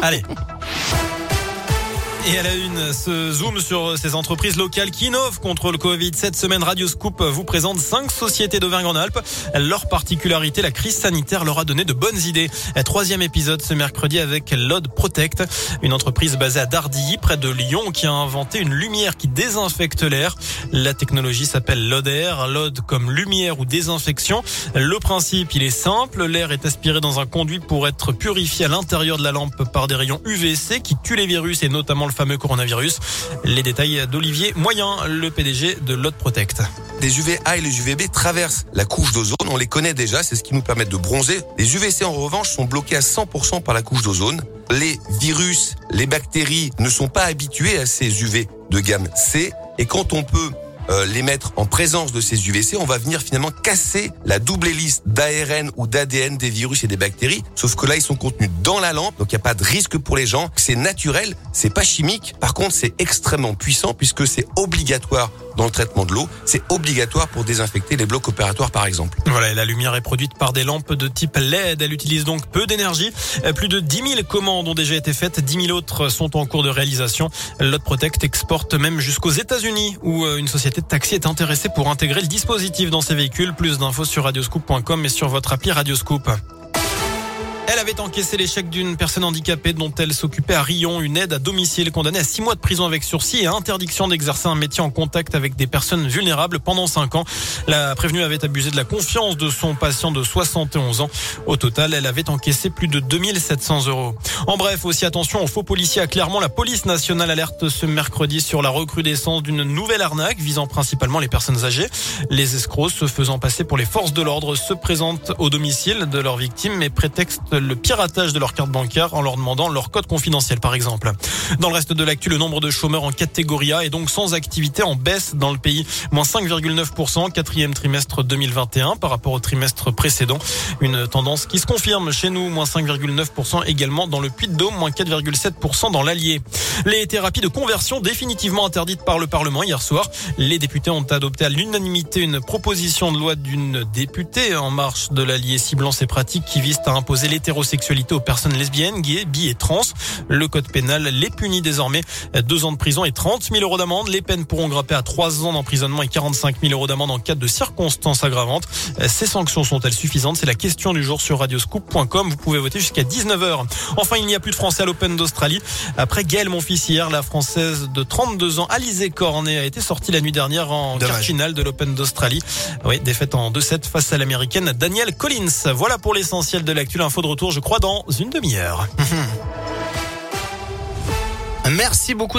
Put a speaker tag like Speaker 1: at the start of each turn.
Speaker 1: Allez. Et à la une, ce zoom sur ces entreprises locales qui innovent contre le Covid. Cette semaine, Radio Scoop vous présente cinq sociétés d'Auvergne-en-Alpes. Leur particularité, la crise sanitaire leur a donné de bonnes idées. Troisième épisode ce mercredi avec Lod Protect, une entreprise basée à Dardilly, près de Lyon, qui a inventé une lumière qui désinfecte l'air. La technologie s'appelle Air, Lod comme lumière ou désinfection. Le principe, il est simple. L'air est aspiré dans un conduit pour être purifié à l'intérieur de la lampe par des rayons UVC qui tuent les virus et notamment le fameux coronavirus. Les détails d'Olivier Moyen, le PDG de Lot Protect.
Speaker 2: Les UVA et les UVB traversent la couche d'ozone, on les connaît déjà, c'est ce qui nous permet de bronzer. Les UVC en revanche sont bloqués à 100% par la couche d'ozone. Les virus, les bactéries ne sont pas habitués à ces UV de gamme C et quand on peut euh, les mettre en présence de ces UVC, on va venir finalement casser la double hélice d'ARN ou d'ADN des virus et des bactéries. Sauf que là, ils sont contenus dans la lampe, donc il n'y a pas de risque pour les gens. C'est naturel, c'est pas chimique. Par contre, c'est extrêmement puissant puisque c'est obligatoire dans le traitement de l'eau. C'est obligatoire pour désinfecter les blocs opératoires, par exemple.
Speaker 1: Voilà, la lumière est produite par des lampes de type LED. Elle utilise donc peu d'énergie. Euh, plus de 10 000 commandes ont déjà été faites. 10 000 autres sont en cours de réalisation. Lot Protect exporte même jusqu'aux États-Unis où euh, une société de taxi est intéressée pour intégrer le dispositif dans ses véhicules. Plus d'infos sur radioscoop.com et sur votre appli Radioscoop. Avait encaissé l'échec d'une personne handicapée dont elle s'occupait à Rion, une aide à domicile condamnée à six mois de prison avec sursis et interdiction d'exercer un métier en contact avec des personnes vulnérables pendant cinq ans. La prévenue avait abusé de la confiance de son patient de 71 ans. Au total, elle avait encaissé plus de 2700 euros. En bref, aussi attention aux faux policiers à Clermont. La police nationale alerte ce mercredi sur la recrudescence d'une nouvelle arnaque visant principalement les personnes âgées. Les escrocs se faisant passer pour les forces de l'ordre se présentent au domicile de leurs victimes mais prétextent le piratage de leur carte bancaire en leur demandant leur code confidentiel par exemple. Dans le reste de l'actu, le nombre de chômeurs en catégorie A est donc sans activité en baisse dans le pays, moins 5,9% quatrième trimestre 2021 par rapport au trimestre précédent. Une tendance qui se confirme chez nous, moins 5,9% également dans le Puy-de-Dôme, moins 4,7% dans l'Allier. Les thérapies de conversion définitivement interdites par le Parlement hier soir. Les députés ont adopté à l'unanimité une proposition de loi d'une députée en marche de l'Allier ciblant ces pratiques qui visent à imposer les l'hétérosexualité aux personnes lesbiennes, gays, bi et trans. Le code pénal les punit désormais deux ans de prison et 30 000 euros d'amende. Les peines pourront grimper à trois ans d'emprisonnement et 45 000 euros d'amende en cas de circonstances aggravantes. Ces sanctions sont-elles suffisantes? C'est la question du jour sur radioscoop.com. Vous pouvez voter jusqu'à 19h. Enfin, il n'y a plus de Français à l'Open d'Australie. Après Gaëlle Monfils hier, la Française de 32 ans, Alizé Cornet, a été sortie la nuit dernière en quart finale de l'Open d'Australie. Oui, défaite en 2-7 face à l'américaine Danielle Collins. Voilà pour l'essentiel de l'actu. Info de je crois, dans une demi-heure.
Speaker 3: Merci beaucoup.